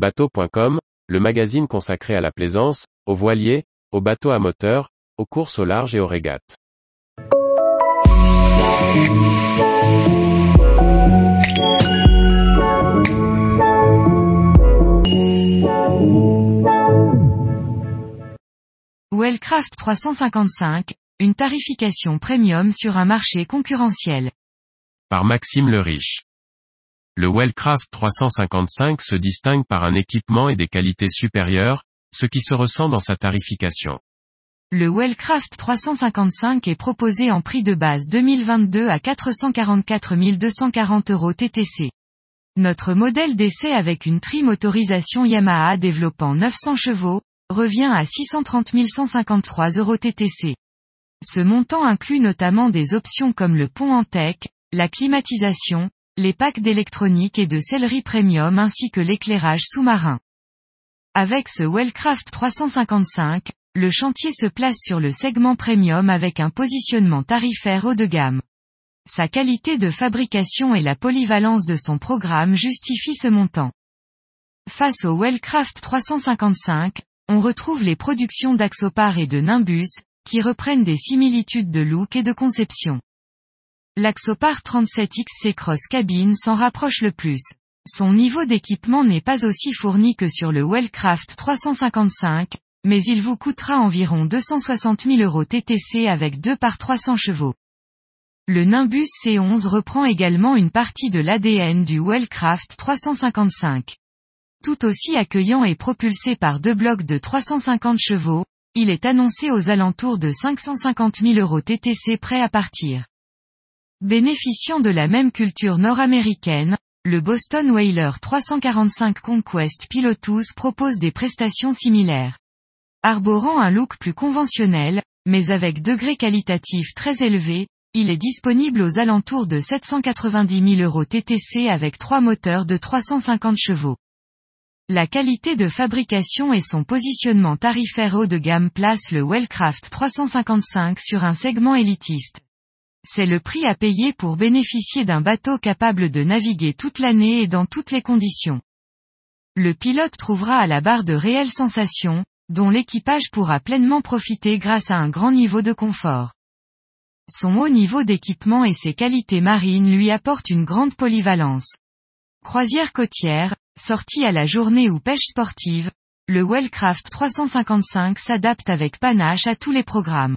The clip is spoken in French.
Bateau.com, le magazine consacré à la plaisance, aux voiliers, aux bateaux à moteur, aux courses au large et aux régates. Wellcraft 355, une tarification premium sur un marché concurrentiel. Par Maxime le Riche. Le Wellcraft 355 se distingue par un équipement et des qualités supérieures, ce qui se ressent dans sa tarification. Le Wellcraft 355 est proposé en prix de base 2022 à 444 240 euros TTC. Notre modèle d'essai avec une tri-motorisation Yamaha développant 900 chevaux, revient à 630 153 euros TTC. Ce montant inclut notamment des options comme le pont en tech, la climatisation, les packs d'électronique et de sellerie premium ainsi que l'éclairage sous-marin. Avec ce Wellcraft 355, le chantier se place sur le segment premium avec un positionnement tarifaire haut de gamme. Sa qualité de fabrication et la polyvalence de son programme justifient ce montant. Face au Wellcraft 355, on retrouve les productions d'Axopar et de Nimbus, qui reprennent des similitudes de look et de conception. L'Axopar 37XC Cross Cabine s'en rapproche le plus. Son niveau d'équipement n'est pas aussi fourni que sur le Wellcraft 355, mais il vous coûtera environ 260 000 euros TTC avec 2 par 300 chevaux. Le Nimbus C11 reprend également une partie de l'ADN du Wellcraft 355. Tout aussi accueillant et propulsé par deux blocs de 350 chevaux, il est annoncé aux alentours de 550 000 euros TTC prêt à partir. Bénéficiant de la même culture nord-américaine, le Boston Whaler 345 Conquest Pilotus propose des prestations similaires. Arborant un look plus conventionnel, mais avec degré qualitatif très élevé, il est disponible aux alentours de 790 000 euros TTC avec trois moteurs de 350 chevaux. La qualité de fabrication et son positionnement tarifaire haut de gamme placent le Wellcraft 355 sur un segment élitiste. C'est le prix à payer pour bénéficier d'un bateau capable de naviguer toute l'année et dans toutes les conditions. Le pilote trouvera à la barre de réelles sensations, dont l'équipage pourra pleinement profiter grâce à un grand niveau de confort. Son haut niveau d'équipement et ses qualités marines lui apportent une grande polyvalence. Croisière côtière, sortie à la journée ou pêche sportive, le Wellcraft 355 s'adapte avec panache à tous les programmes.